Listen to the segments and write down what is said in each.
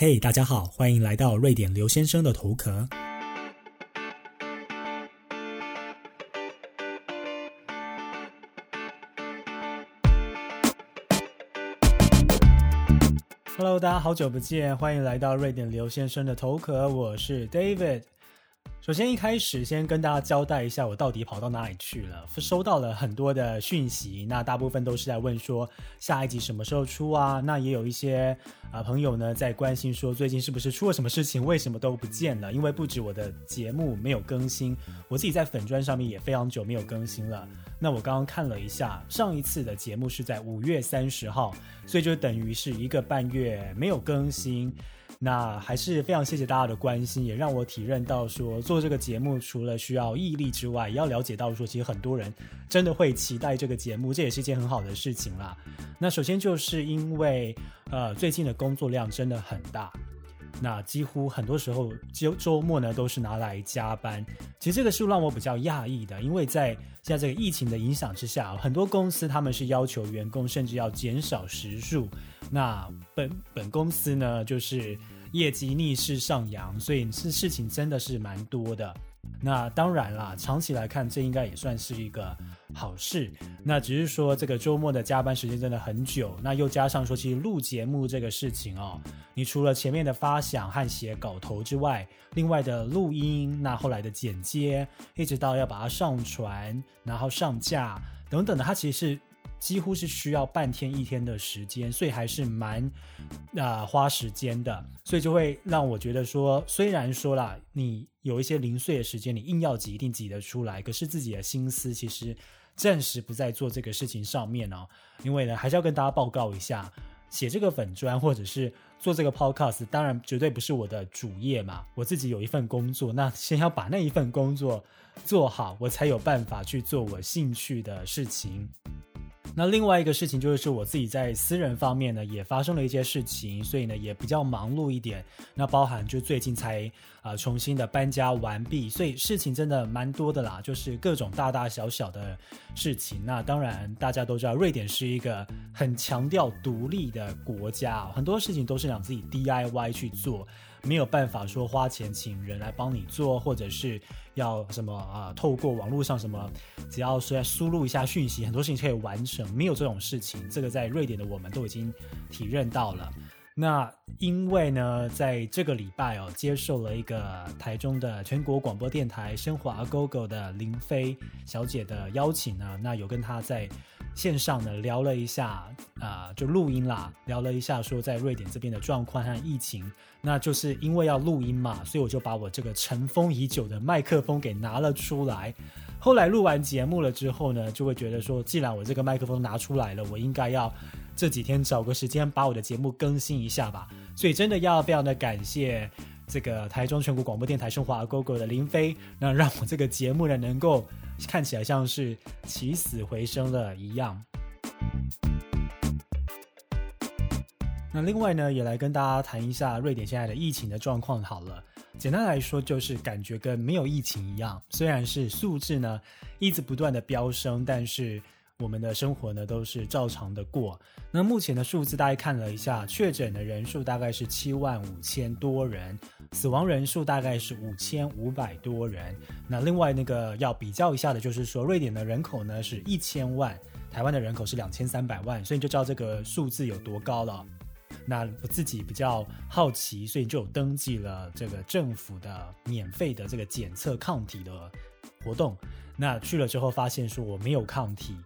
嘿，大家好，欢迎来到瑞典刘先生的头壳。Hello，大家好久不见，欢迎来到瑞典刘先生的头壳，我是 David。首先，一开始先跟大家交代一下，我到底跑到哪里去了。收到了很多的讯息，那大部分都是在问说下一集什么时候出啊？那也有一些啊朋友呢在关心说最近是不是出了什么事情，为什么都不见了？因为不止我的节目没有更新，我自己在粉砖上面也非常久没有更新了。那我刚刚看了一下，上一次的节目是在五月三十号，所以就等于是一个半月没有更新。那还是非常谢谢大家的关心，也让我体认到说做这个节目除了需要毅力之外，也要了解到说其实很多人真的会期待这个节目，这也是一件很好的事情啦。那首先就是因为呃最近的工作量真的很大，那几乎很多时候周周末呢都是拿来加班。其实这个是让我比较讶异的，因为在现在这个疫情的影响之下，很多公司他们是要求员工甚至要减少时数。那本本公司呢，就是业绩逆势上扬，所以是事情真的是蛮多的。那当然啦，长期来看，这应该也算是一个好事。那只是说这个周末的加班时间真的很久，那又加上说，其实录节目这个事情哦，你除了前面的发想和写稿头之外，另外的录音，那后来的剪接，一直到要把它上传，然后上架等等的，它其实是。几乎是需要半天一天的时间，所以还是蛮啊花时间的，所以就会让我觉得说，虽然说啦，你有一些零碎的时间，你硬要挤一定挤得出来，可是自己的心思其实暂时不在做这个事情上面哦。因为呢，还是要跟大家报告一下，写这个粉砖或者是做这个 podcast，当然绝对不是我的主业嘛，我自己有一份工作，那先要把那一份工作做好，我才有办法去做我兴趣的事情。那另外一个事情就是，我自己在私人方面呢，也发生了一些事情，所以呢，也比较忙碌一点。那包含就最近才啊重新的搬家完毕，所以事情真的蛮多的啦，就是各种大大小小的事情。那当然大家都知道，瑞典是一个很强调独立的国家，很多事情都是想自己 DIY 去做。没有办法说花钱请人来帮你做，或者是要什么啊？透过网络上什么，只要说输入一下讯息，很多事情可以完成。没有这种事情，这个在瑞典的我们都已经体认到了。那因为呢，在这个礼拜哦，接受了一个台中的全国广播电台生活 Go Go 的林飞小姐的邀请呢，那有跟她在线上呢聊了一下啊，就录音啦，聊了一下说在瑞典这边的状况和疫情。那就是因为要录音嘛，所以我就把我这个尘封已久的麦克风给拿了出来。后来录完节目了之后呢，就会觉得说，既然我这个麦克风拿出来了，我应该要。这几天找个时间把我的节目更新一下吧，所以真的要非常的感谢这个台中全国广播电台生活阿 Go Go 的林飞，那让我这个节目呢能够看起来像是起死回生了一样。那另外呢，也来跟大家谈一下瑞典现在的疫情的状况好了。简单来说，就是感觉跟没有疫情一样，虽然是数字呢一直不断的飙升，但是。我们的生活呢都是照常的过。那目前的数字大概看了一下，确诊的人数大概是七万五千多人，死亡人数大概是五千五百多人。那另外那个要比较一下的就是说，瑞典的人口呢是一千万，台湾的人口是两千三百万，所以你就知道这个数字有多高了。那我自己比较好奇，所以就登记了这个政府的免费的这个检测抗体的活动。那去了之后发现说我没有抗体。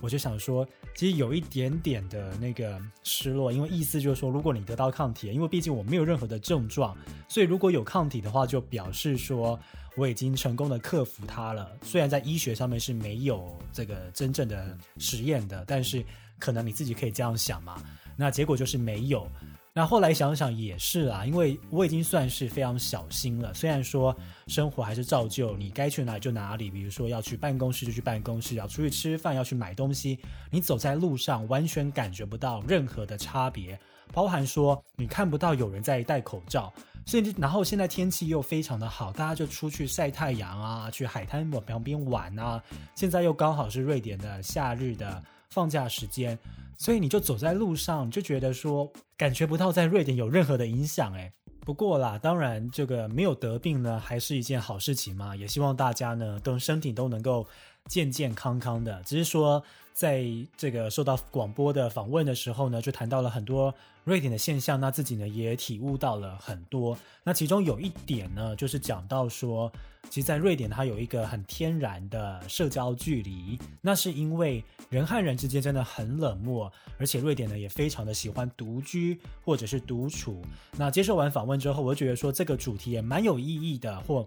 我就想说，其实有一点点的那个失落，因为意思就是说，如果你得到抗体，因为毕竟我没有任何的症状，所以如果有抗体的话，就表示说我已经成功的克服它了。虽然在医学上面是没有这个真正的实验的，但是可能你自己可以这样想嘛。那结果就是没有。那后来想想也是啊，因为我已经算是非常小心了。虽然说生活还是照旧，你该去哪里就哪里，比如说要去办公室就去办公室，要出去吃饭要去买东西，你走在路上完全感觉不到任何的差别，包含说你看不到有人在戴口罩。所以，然后现在天气又非常的好，大家就出去晒太阳啊，去海滩旁边玩啊。现在又刚好是瑞典的夏日的。放假时间，所以你就走在路上，就觉得说感觉不到在瑞典有任何的影响，诶。不过啦，当然这个没有得病呢，还是一件好事情嘛。也希望大家呢，都身体都能够健健康康的。只是说，在这个受到广播的访问的时候呢，就谈到了很多瑞典的现象，那自己呢也体悟到了很多。那其中有一点呢，就是讲到说。其实，在瑞典，它有一个很天然的社交距离，那是因为人和人之间真的很冷漠，而且瑞典呢也非常的喜欢独居或者是独处。那接受完访问之后，我觉得说这个主题也蛮有意义的，或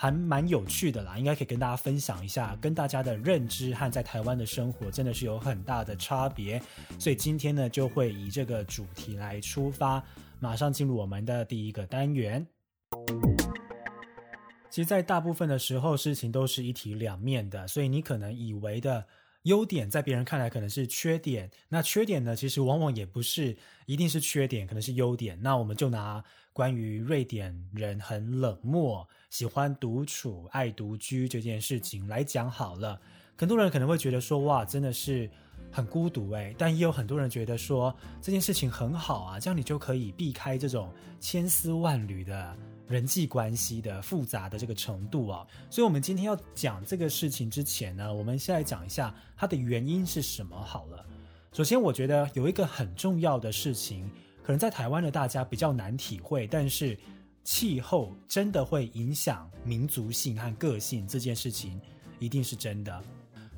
还蛮有趣的啦，应该可以跟大家分享一下，跟大家的认知和在台湾的生活真的是有很大的差别。所以今天呢，就会以这个主题来出发，马上进入我们的第一个单元。其实，在大部分的时候，事情都是一体两面的，所以你可能以为的优点，在别人看来可能是缺点。那缺点呢，其实往往也不是一定是缺点，可能是优点。那我们就拿关于瑞典人很冷漠、喜欢独处、爱独居这件事情来讲好了。很多人可能会觉得说，哇，真的是很孤独诶。但也有很多人觉得说，这件事情很好啊，这样你就可以避开这种千丝万缕的。人际关系的复杂的这个程度啊，所以，我们今天要讲这个事情之前呢，我们先来讲一下它的原因是什么好了。首先，我觉得有一个很重要的事情，可能在台湾的大家比较难体会，但是气候真的会影响民族性和个性这件事情，一定是真的。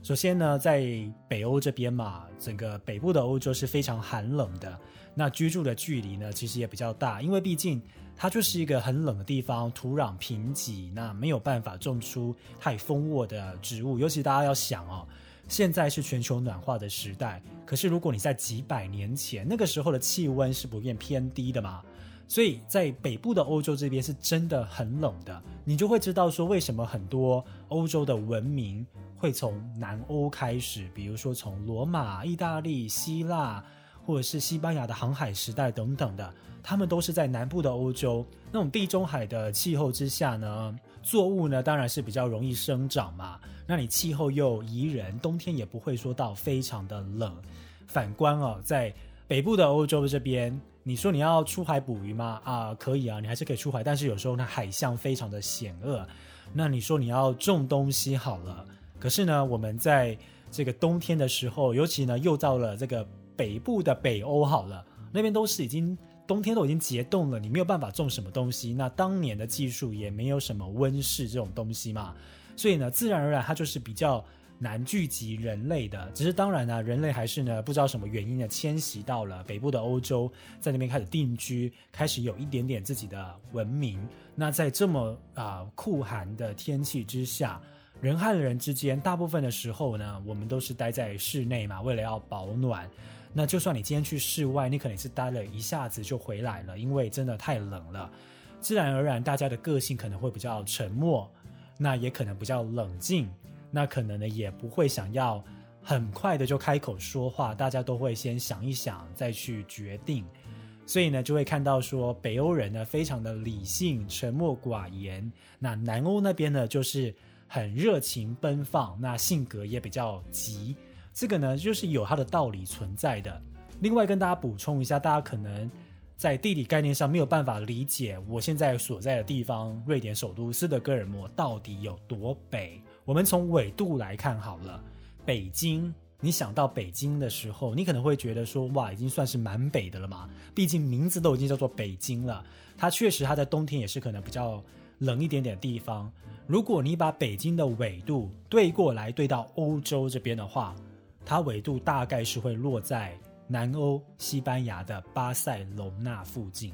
首先呢，在北欧这边嘛，整个北部的欧洲是非常寒冷的，那居住的距离呢，其实也比较大，因为毕竟。它就是一个很冷的地方，土壤贫瘠，那没有办法种出太丰沃的植物。尤其大家要想哦，现在是全球暖化的时代，可是如果你在几百年前，那个时候的气温是普遍偏低的嘛，所以在北部的欧洲这边是真的很冷的。你就会知道说，为什么很多欧洲的文明会从南欧开始，比如说从罗马、意大利、希腊，或者是西班牙的航海时代等等的。他们都是在南部的欧洲那种地中海的气候之下呢，作物呢当然是比较容易生长嘛。那你气候又宜人，冬天也不会说到非常的冷。反观哦，在北部的欧洲这边，你说你要出海捕鱼吗？啊，可以啊，你还是可以出海，但是有时候呢海象非常的险恶。那你说你要种东西好了，可是呢我们在这个冬天的时候，尤其呢又到了这个北部的北欧好了，那边都是已经。冬天都已经结冻了，你没有办法种什么东西。那当年的技术也没有什么温室这种东西嘛，所以呢，自然而然它就是比较难聚集人类的。只是当然呢，人类还是呢不知道什么原因呢迁徙到了北部的欧洲，在那边开始定居，开始有一点点自己的文明。那在这么啊酷寒的天气之下，人和人之间大部分的时候呢，我们都是待在室内嘛，为了要保暖。那就算你今天去室外，你可能是待了一下子就回来了，因为真的太冷了。自然而然，大家的个性可能会比较沉默，那也可能比较冷静，那可能呢也不会想要很快的就开口说话，大家都会先想一想再去决定。所以呢，就会看到说北欧人呢非常的理性、沉默寡言，那南欧那边呢就是很热情奔放，那性格也比较急。这个呢，就是有它的道理存在的。另外，跟大家补充一下，大家可能在地理概念上没有办法理解我现在所在的地方——瑞典首都斯德哥尔摩到底有多北。我们从纬度来看好了，北京，你想到北京的时候，你可能会觉得说，哇，已经算是蛮北的了嘛。毕竟名字都已经叫做北京了，它确实它在冬天也是可能比较冷一点点的地方。如果你把北京的纬度对过来对到欧洲这边的话，它纬度大概是会落在南欧西班牙的巴塞隆纳附近。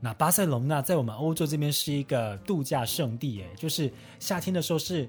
那巴塞隆纳在我们欧洲这边是一个度假胜地，诶，就是夏天的时候是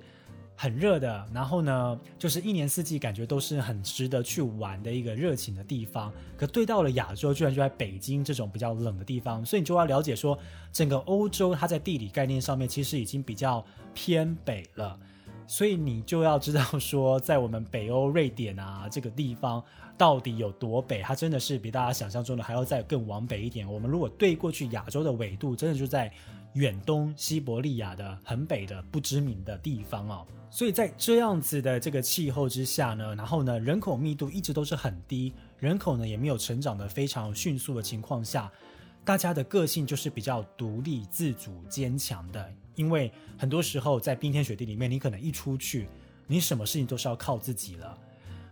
很热的，然后呢，就是一年四季感觉都是很值得去玩的一个热情的地方。可对到了亚洲，居然就在北京这种比较冷的地方，所以你就要了解说，整个欧洲它在地理概念上面其实已经比较偏北了。所以你就要知道说，在我们北欧瑞典啊这个地方到底有多北，它真的是比大家想象中的还要再更往北一点。我们如果对过去亚洲的纬度，真的就在远东西伯利亚的很北的不知名的地方哦。所以在这样子的这个气候之下呢，然后呢，人口密度一直都是很低，人口呢也没有成长的非常迅速的情况下，大家的个性就是比较独立、自主、坚强的。因为很多时候在冰天雪地里面，你可能一出去，你什么事情都是要靠自己了。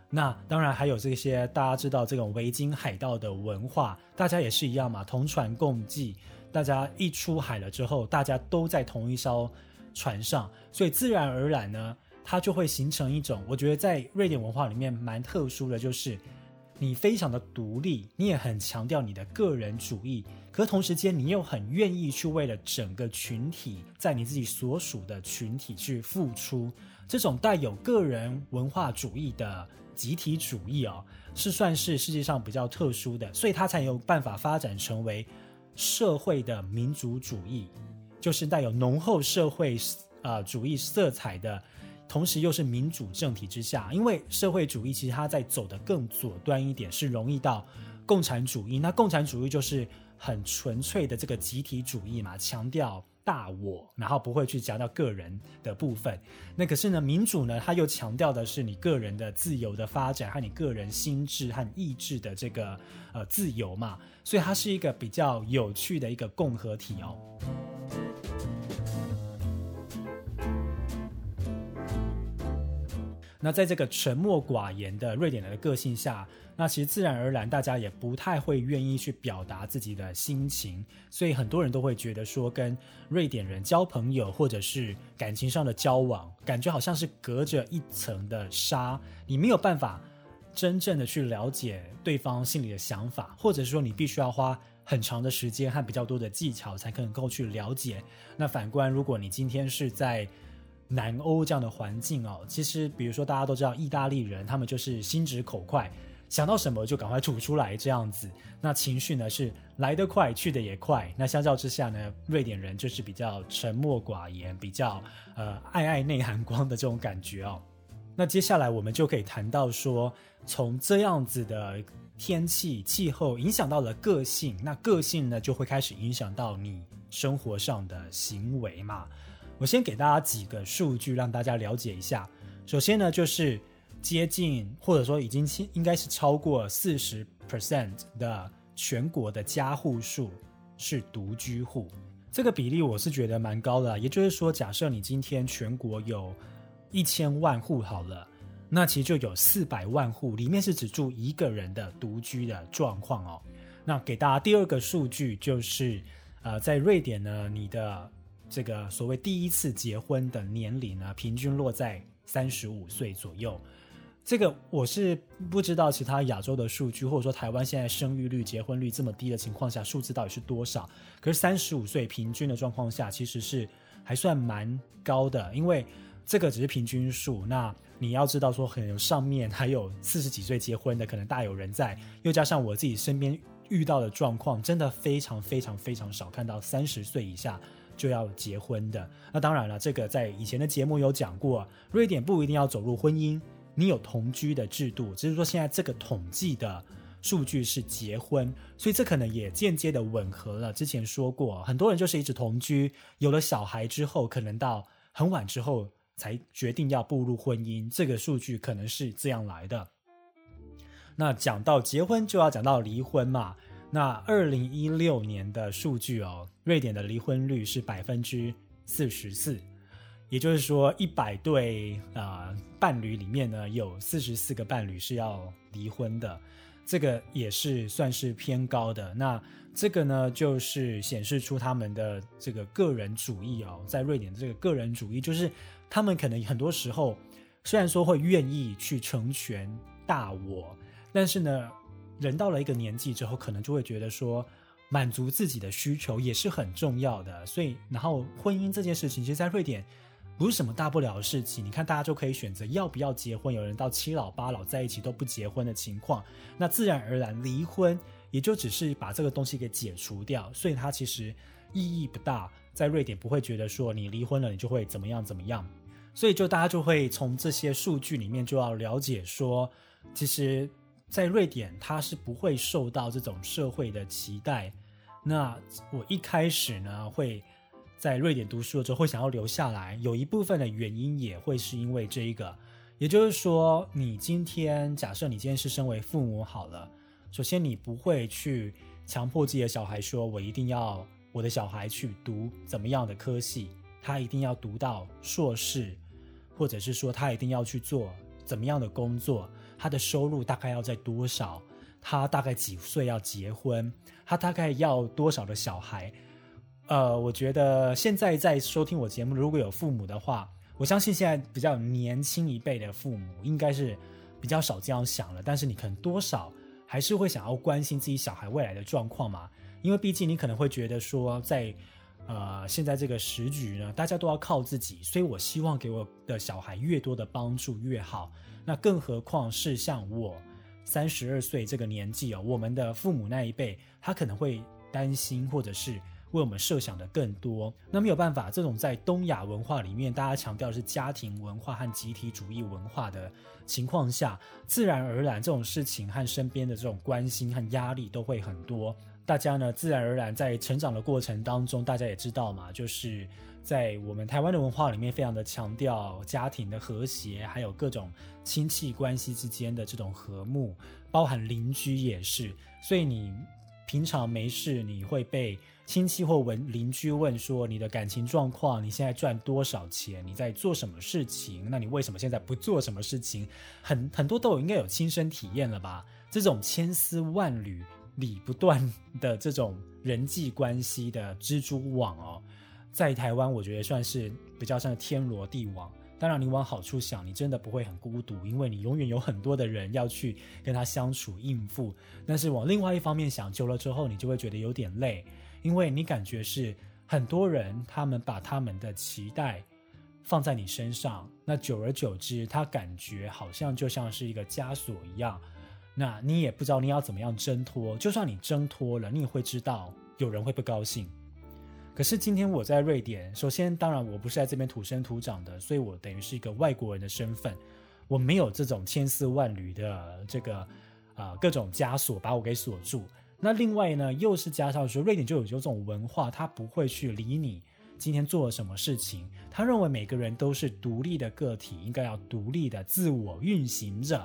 那当然还有这些大家知道这种维京海盗的文化，大家也是一样嘛，同船共济。大家一出海了之后，大家都在同一艘。船上，所以自然而然呢，它就会形成一种，我觉得在瑞典文化里面蛮特殊的，就是你非常的独立，你也很强调你的个人主义，可同时间你又很愿意去为了整个群体，在你自己所属的群体去付出。这种带有个人文化主义的集体主义哦，是算是世界上比较特殊的，所以它才有办法发展成为社会的民族主义。就是带有浓厚社会啊主义色彩的，同时又是民主政体之下，因为社会主义其实它在走的更左端一点，是容易到共产主义。那共产主义就是很纯粹的这个集体主义嘛，强调大我，然后不会去强调个人的部分。那可是呢，民主呢，它又强调的是你个人的自由的发展和你个人心智和意志的这个呃自由嘛，所以它是一个比较有趣的一个共和体哦。那在这个沉默寡言的瑞典人的个性下，那其实自然而然大家也不太会愿意去表达自己的心情，所以很多人都会觉得说，跟瑞典人交朋友或者是感情上的交往，感觉好像是隔着一层的纱，你没有办法真正的去了解对方心里的想法，或者说你必须要花很长的时间和比较多的技巧才可能够去了解。那反观，如果你今天是在南欧这样的环境哦，其实比如说大家都知道，意大利人他们就是心直口快，想到什么就赶快吐出来这样子。那情绪呢是来得快，去的也快。那相较之下呢，瑞典人就是比较沉默寡言，比较呃爱爱内涵光的这种感觉哦。那接下来我们就可以谈到说，从这样子的天气气候影响到了个性，那个性呢就会开始影响到你生活上的行为嘛。我先给大家几个数据，让大家了解一下。首先呢，就是接近或者说已经应该是超过四十 percent 的全国的家户数是独居户，这个比例我是觉得蛮高的。也就是说，假设你今天全国有一千万户好了，那其实就有四百万户里面是只住一个人的独居的状况哦。那给大家第二个数据就是，呃，在瑞典呢，你的这个所谓第一次结婚的年龄呢，平均落在三十五岁左右。这个我是不知道其他亚洲的数据，或者说台湾现在生育率、结婚率这么低的情况下，数字到底是多少？可是三十五岁平均的状况下，其实是还算蛮高的。因为这个只是平均数，那你要知道说，可能上面还有四十几岁结婚的，可能大有人在。又加上我自己身边遇到的状况，真的非常非常非常少看到三十岁以下。就要结婚的，那当然了，这个在以前的节目有讲过，瑞典不一定要走入婚姻，你有同居的制度，只是说现在这个统计的数据是结婚，所以这可能也间接的吻合了之前说过，很多人就是一直同居，有了小孩之后，可能到很晚之后才决定要步入婚姻，这个数据可能是这样来的。那讲到结婚，就要讲到离婚嘛。那二零一六年的数据哦，瑞典的离婚率是百分之四十四，也就是说一百对啊伴侣里面呢，有四十四个伴侣是要离婚的，这个也是算是偏高的。那这个呢，就是显示出他们的这个个人主义哦，在瑞典的这个个人主义，就是他们可能很多时候虽然说会愿意去成全大我，但是呢。人到了一个年纪之后，可能就会觉得说，满足自己的需求也是很重要的。所以，然后婚姻这件事情，其实，在瑞典不是什么大不了的事情。你看，大家就可以选择要不要结婚，有人到七老八老在一起都不结婚的情况，那自然而然离婚也就只是把这个东西给解除掉。所以，它其实意义不大。在瑞典不会觉得说你离婚了，你就会怎么样怎么样。所以，就大家就会从这些数据里面就要了解说，其实。在瑞典，他是不会受到这种社会的期待。那我一开始呢，会在瑞典读书的时候会想要留下来，有一部分的原因也会是因为这一个。也就是说，你今天假设你今天是身为父母好了，首先你不会去强迫自己的小孩说，我一定要我的小孩去读怎么样的科系，他一定要读到硕士，或者是说他一定要去做怎么样的工作，他的收入大概要在多少，他大概几岁要结婚，他大概要多少的小孩。呃，我觉得现在在收听我节目，如果有父母的话。我相信现在比较年轻一辈的父母应该是比较少这样想了，但是你可能多少还是会想要关心自己小孩未来的状况嘛？因为毕竟你可能会觉得说，在呃现在这个时局呢，大家都要靠自己，所以我希望给我的小孩越多的帮助越好。那更何况是像我三十二岁这个年纪哦，我们的父母那一辈，他可能会担心或者是。为我们设想的更多，那没有办法。这种在东亚文化里面，大家强调的是家庭文化和集体主义文化的情况下，自然而然这种事情和身边的这种关心和压力都会很多。大家呢，自然而然在成长的过程当中，大家也知道嘛，就是在我们台湾的文化里面，非常的强调家庭的和谐，还有各种亲戚关系之间的这种和睦，包含邻居也是。所以你平常没事，你会被。亲戚或邻邻居问说：“你的感情状况？你现在赚多少钱？你在做什么事情？那你为什么现在不做什么事情？很很多都有应该有亲身体验了吧？这种千丝万缕、理不断的这种人际关系的蜘蛛网哦，在台湾我觉得算是比较像天罗地网。当然，你往好处想，你真的不会很孤独，因为你永远有很多的人要去跟他相处应付。但是往另外一方面想，久了之后，你就会觉得有点累。”因为你感觉是很多人，他们把他们的期待放在你身上，那久而久之，他感觉好像就像是一个枷锁一样。那你也不知道你要怎么样挣脱。就算你挣脱了，你也会知道有人会不高兴。可是今天我在瑞典，首先当然我不是在这边土生土长的，所以我等于是一个外国人的身份，我没有这种千丝万缕的这个啊各种枷锁把我给锁住。那另外呢，又是加上说，瑞典就有有种文化，他不会去理你今天做了什么事情。他认为每个人都是独立的个体，应该要独立的自我运行着。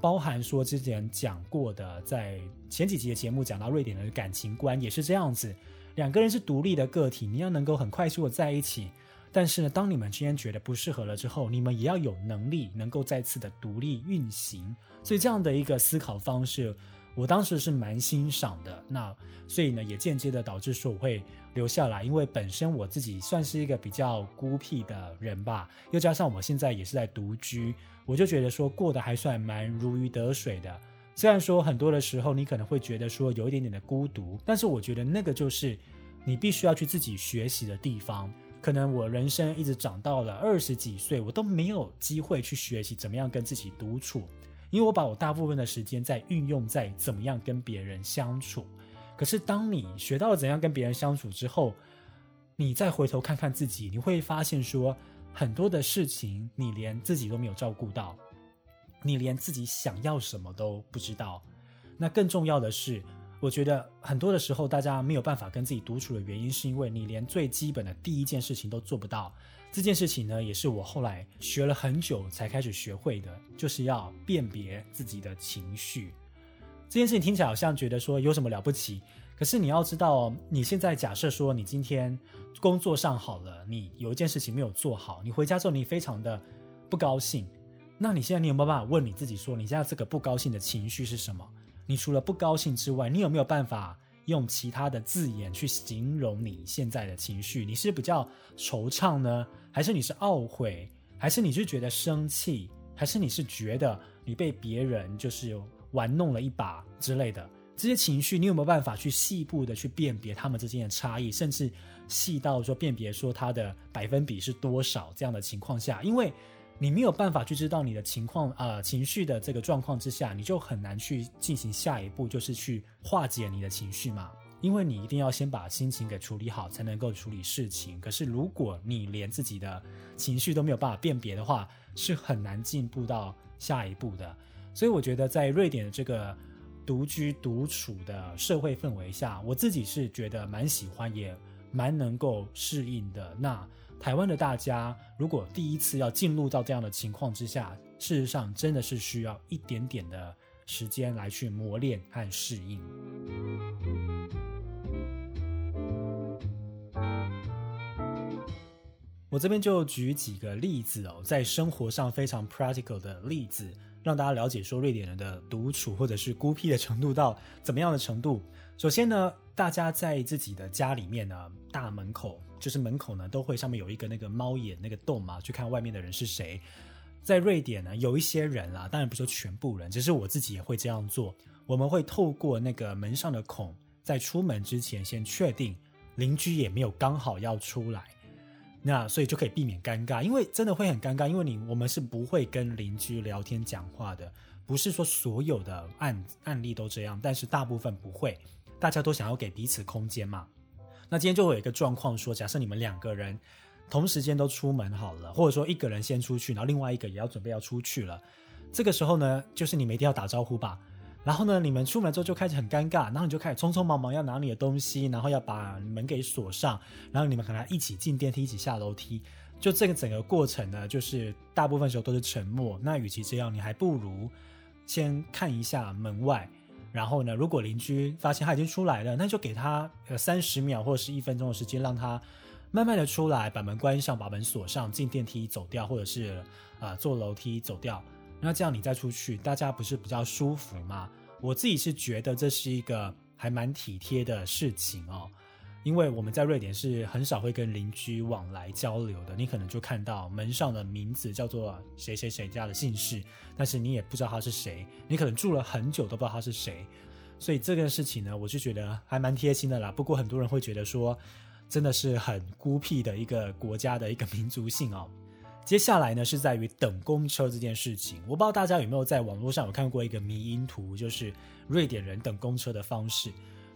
包含说之前讲过的，在前几集的节目讲到瑞典的感情观也是这样子，两个人是独立的个体，你要能够很快速的在一起。但是呢，当你们之间觉得不适合了之后，你们也要有能力能够再次的独立运行。所以这样的一个思考方式。我当时是蛮欣赏的，那所以呢，也间接的导致说我会留下来，因为本身我自己算是一个比较孤僻的人吧，又加上我现在也是在独居，我就觉得说过得还算蛮如鱼得水的。虽然说很多的时候你可能会觉得说有一点点的孤独，但是我觉得那个就是你必须要去自己学习的地方。可能我人生一直长到了二十几岁，我都没有机会去学习怎么样跟自己独处。因为我把我大部分的时间在运用在怎么样跟别人相处，可是当你学到了怎样跟别人相处之后，你再回头看看自己，你会发现说很多的事情你连自己都没有照顾到，你连自己想要什么都不知道。那更重要的是，我觉得很多的时候大家没有办法跟自己独处的原因，是因为你连最基本的第一件事情都做不到。这件事情呢，也是我后来学了很久才开始学会的，就是要辨别自己的情绪。这件事情听起来好像觉得说有什么了不起，可是你要知道，你现在假设说你今天工作上好了，你有一件事情没有做好，你回家之后你非常的不高兴，那你现在你有没有办法问你自己说，你现在这个不高兴的情绪是什么？你除了不高兴之外，你有没有办法？用其他的字眼去形容你现在的情绪，你是比较惆怅呢，还是你是懊悔，还是你是觉得生气，还是你是觉得你被别人就是玩弄了一把之类的这些情绪，你有没有办法去细部的去辨别他们之间的差异，甚至细到说辨别说它的百分比是多少这样的情况下，因为。你没有办法去知道你的情况啊，情绪的这个状况之下，你就很难去进行下一步，就是去化解你的情绪嘛。因为你一定要先把心情给处理好，才能够处理事情。可是如果你连自己的情绪都没有办法辨别的话，是很难进步到下一步的。所以我觉得在瑞典的这个独居独处的社会氛围下，我自己是觉得蛮喜欢，也蛮能够适应的。那台湾的大家，如果第一次要进入到这样的情况之下，事实上真的是需要一点点的时间来去磨练和适应。我这边就举几个例子哦，在生活上非常 practical 的例子，让大家了解说瑞典人的独处或者是孤僻的程度到怎么样的程度。首先呢，大家在自己的家里面呢，大门口。就是门口呢，都会上面有一个那个猫眼那个洞嘛，去看外面的人是谁。在瑞典呢，有一些人啦，当然不是全部人，只是我自己也会这样做。我们会透过那个门上的孔，在出门之前先确定邻居也没有刚好要出来，那所以就可以避免尴尬。因为真的会很尴尬，因为你我们是不会跟邻居聊天讲话的，不是说所有的案案例都这样，但是大部分不会，大家都想要给彼此空间嘛。那今天就会有一个状况，说假设你们两个人同时间都出门好了，或者说一个人先出去，然后另外一个也要准备要出去了，这个时候呢，就是你们一定要打招呼吧。然后呢，你们出门之后就开始很尴尬，然后你就开始匆匆忙忙要拿你的东西，然后要把门给锁上，然后你们可能一起进电梯，一起下楼梯。就这个整个过程呢，就是大部分时候都是沉默。那与其这样，你还不如先看一下门外。然后呢，如果邻居发现他已经出来了，那就给他呃三十秒或者是一分钟的时间，让他慢慢的出来，把门关上，把门锁上，进电梯走掉，或者是啊坐楼梯走掉。那这样你再出去，大家不是比较舒服吗？我自己是觉得这是一个还蛮体贴的事情哦。因为我们在瑞典是很少会跟邻居往来交流的，你可能就看到门上的名字叫做谁谁谁家的姓氏，但是你也不知道他是谁，你可能住了很久都不知道他是谁，所以这件事情呢，我就觉得还蛮贴心的啦。不过很多人会觉得说，真的是很孤僻的一个国家的一个民族性哦。接下来呢，是在于等公车这件事情，我不知道大家有没有在网络上有看过一个迷因图，就是瑞典人等公车的方式。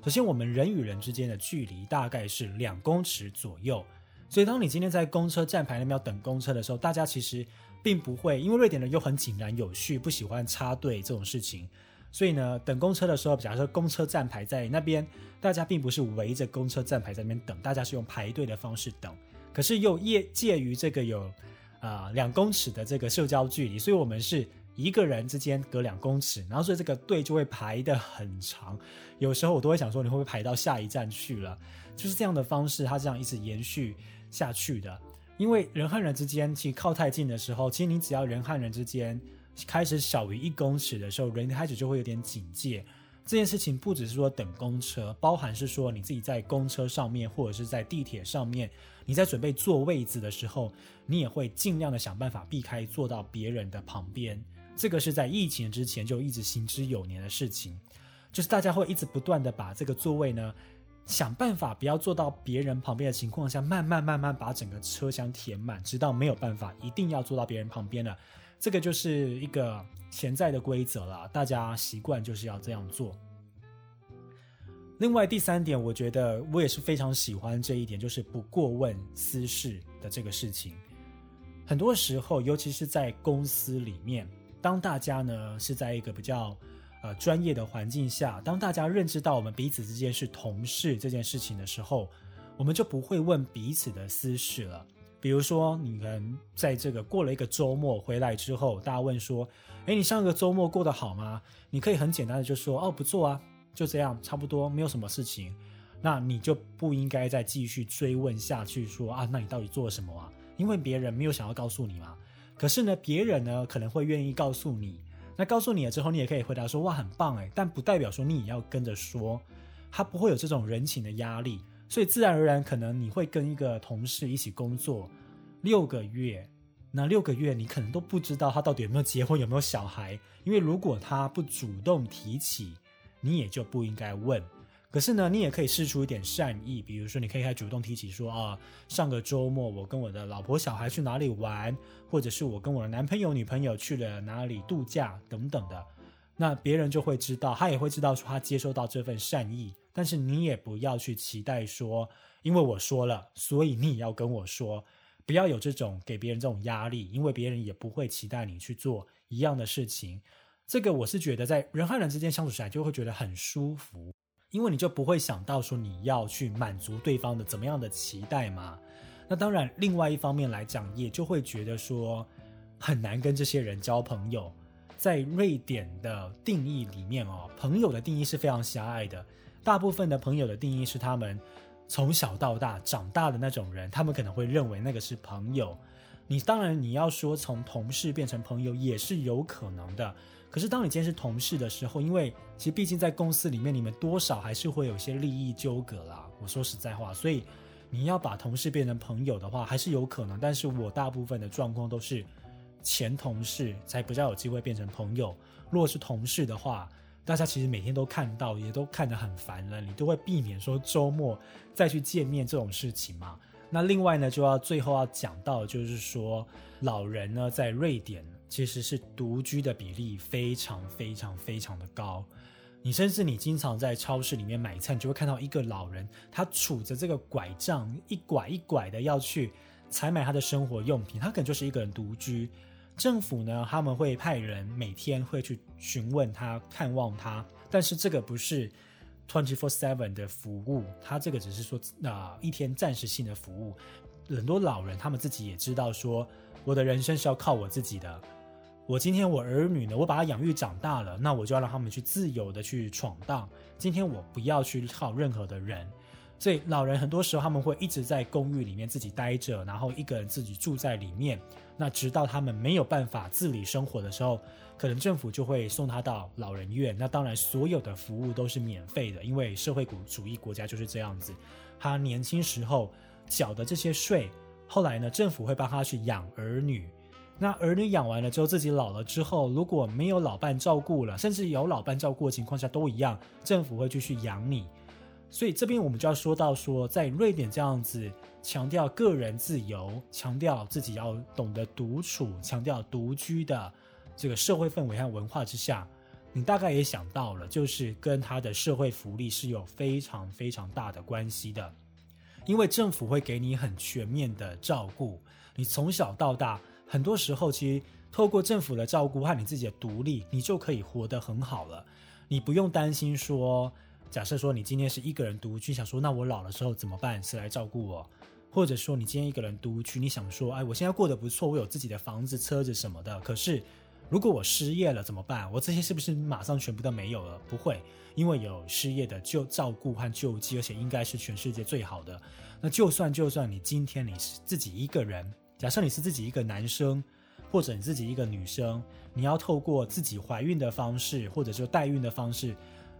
首先，我们人与人之间的距离大概是两公尺左右，所以当你今天在公车站牌那边要等公车的时候，大家其实并不会，因为瑞典人又很井然有序，不喜欢插队这种事情，所以呢，等公车的时候，假如说公车站牌在那边，大家并不是围着公车站牌在那边等，大家是用排队的方式等，可是又介介于这个有啊两公尺的这个社交距离，所以我们是。一个人之间隔两公尺，然后所以这个队就会排得很长。有时候我都会想说，你会不会排到下一站去了？就是这样的方式，它这样一直延续下去的。因为人和人之间其实靠太近的时候，其实你只要人和人之间开始小于一公尺的时候，人开始就会有点警戒。这件事情不只是说等公车，包含是说你自己在公车上面或者是在地铁上面，你在准备坐位子的时候，你也会尽量的想办法避开坐到别人的旁边。这个是在疫情之前就一直行之有年的事情，就是大家会一直不断的把这个座位呢，想办法不要坐到别人旁边的情况下，慢慢慢慢把整个车厢填满，直到没有办法一定要坐到别人旁边了。这个就是一个潜在的规则了，大家习惯就是要这样做。另外第三点，我觉得我也是非常喜欢这一点，就是不过问私事的这个事情。很多时候，尤其是在公司里面。当大家呢是在一个比较呃专业的环境下，当大家认知到我们彼此之间是同事这件事情的时候，我们就不会问彼此的私事了。比如说，你可能在这个过了一个周末回来之后，大家问说：“哎，你上个周末过得好吗？”你可以很简单的就说：“哦，不错啊，就这样，差不多，没有什么事情。”那你就不应该再继续追问下去，说：“啊，那你到底做了什么啊？”因为别人没有想要告诉你嘛。可是呢，别人呢可能会愿意告诉你，那告诉你了之后，你也可以回答说哇很棒哎，但不代表说你也要跟着说，他不会有这种人情的压力，所以自然而然可能你会跟一个同事一起工作六个月，那六个月你可能都不知道他到底有没有结婚有没有小孩，因为如果他不主动提起，你也就不应该问。可是呢，你也可以试出一点善意，比如说，你可以还主动提起说啊，上个周末我跟我的老婆小孩去哪里玩，或者是我跟我的男朋友女朋友去了哪里度假等等的，那别人就会知道，他也会知道说他接收到这份善意。但是你也不要去期待说，因为我说了，所以你也要跟我说，不要有这种给别人这种压力，因为别人也不会期待你去做一样的事情。这个我是觉得在人和人之间相处起来就会觉得很舒服。因为你就不会想到说你要去满足对方的怎么样的期待嘛。那当然，另外一方面来讲，也就会觉得说很难跟这些人交朋友。在瑞典的定义里面哦，朋友的定义是非常狭隘的。大部分的朋友的定义是他们从小到大长大的那种人，他们可能会认为那个是朋友。你当然你要说从同事变成朋友也是有可能的。可是当你今天是同事的时候，因为其实毕竟在公司里面，你们多少还是会有些利益纠葛啦。我说实在话，所以你要把同事变成朋友的话，还是有可能。但是我大部分的状况都是。前同事才比较有机会变成朋友。如果是同事的话，大家其实每天都看到，也都看得很烦了，你都会避免说周末再去见面这种事情嘛。那另外呢，就要最后要讲到，就是说老人呢在瑞典其实是独居的比例非常非常非常的高。你甚至你经常在超市里面买菜，你就会看到一个老人，他杵着这个拐杖，一拐一拐的要去采买他的生活用品，他可能就是一个人独居。政府呢，他们会派人每天会去询问他、看望他，但是这个不是 twenty four seven 的服务，他这个只是说啊一天暂时性的服务。很多老人他们自己也知道说，我的人生是要靠我自己的。我今天我儿女呢，我把他养育长大了，那我就要让他们去自由的去闯荡。今天我不要去靠任何的人。所以老人很多时候他们会一直在公寓里面自己待着，然后一个人自己住在里面。那直到他们没有办法自理生活的时候，可能政府就会送他到老人院。那当然，所有的服务都是免费的，因为社会主义国家就是这样子。他年轻时候缴的这些税，后来呢，政府会帮他去养儿女。那儿女养完了之后，自己老了之后，如果没有老伴照顾了，甚至有老伴照顾的情况下都一样，政府会继续养你。所以这边我们就要说到说，在瑞典这样子强调个人自由、强调自己要懂得独处、强调独居的这个社会氛围和文化之下，你大概也想到了，就是跟他的社会福利是有非常非常大的关系的。因为政府会给你很全面的照顾，你从小到大，很多时候其实透过政府的照顾和你自己的独立，你就可以活得很好了。你不用担心说。假设说你今天是一个人独居，想说那我老了之后怎么办？谁来照顾我？或者说你今天一个人独居，你想说，哎，我现在过得不错，我有自己的房子、车子什么的。可是如果我失业了怎么办？我这些是不是马上全部都没有了？不会，因为有失业的救照顾和救济，而且应该是全世界最好的。那就算就算你今天你是自己一个人，假设你是自己一个男生，或者你自己一个女生，你要透过自己怀孕的方式，或者说代孕的方式。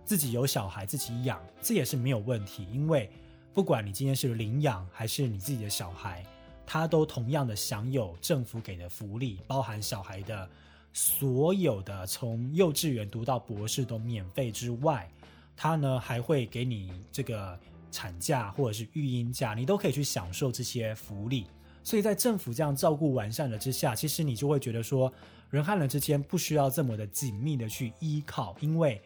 自己有小孩自己养，这也是没有问题，因为不管你今天是领养还是你自己的小孩，他都同样的享有政府给的福利，包含小孩的所有的从幼稚园读到博士都免费之外，他呢还会给你这个产假或者是育婴假，你都可以去享受这些福利。所以在政府这样照顾完善了之下，其实你就会觉得说，人和人之间不需要这么的紧密的去依靠，因为。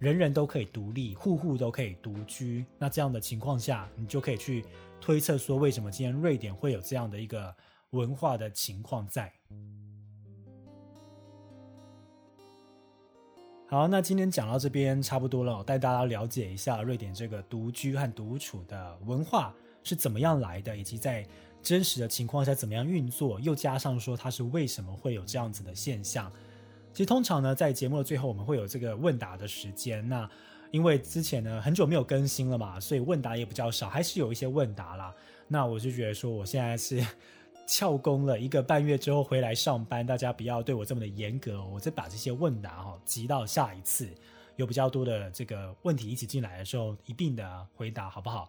人人都可以独立，户户都可以独居。那这样的情况下，你就可以去推测说，为什么今天瑞典会有这样的一个文化的情况在。好，那今天讲到这边差不多了，我带大家了解一下瑞典这个独居和独处的文化是怎么样来的，以及在真实的情况下怎么样运作，又加上说它是为什么会有这样子的现象。其实通常呢，在节目的最后，我们会有这个问答的时间。那因为之前呢很久没有更新了嘛，所以问答也比较少，还是有一些问答啦。那我就觉得说，我现在是 翘工了一个半月之后回来上班，大家不要对我这么的严格，我再把这些问答哈集到下一次有比较多的这个问题一起进来的时候一并的回答，好不好？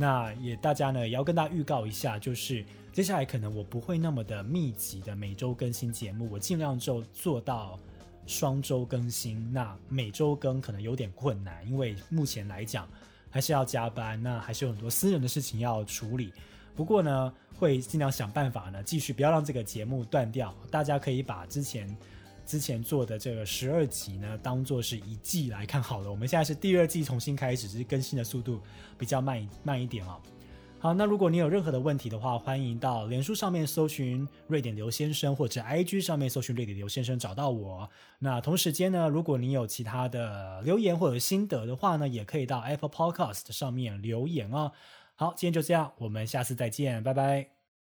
那也大家呢也要跟大家预告一下，就是接下来可能我不会那么的密集的每周更新节目，我尽量就做到双周更新。那每周更可能有点困难，因为目前来讲还是要加班，那还是有很多私人的事情要处理。不过呢，会尽量想办法呢，继续不要让这个节目断掉。大家可以把之前。之前做的这个十二集呢，当做是一季来看好了。我们现在是第二季重新开始，只是更新的速度比较慢慢一点哦。好，那如果你有任何的问题的话，欢迎到脸书上面搜寻瑞典刘先生，或者 IG 上面搜寻瑞典刘先生找到我。那同时间呢，如果你有其他的留言或者心得的话呢，也可以到 Apple Podcast 上面留言哦。好，今天就这样，我们下次再见，拜拜。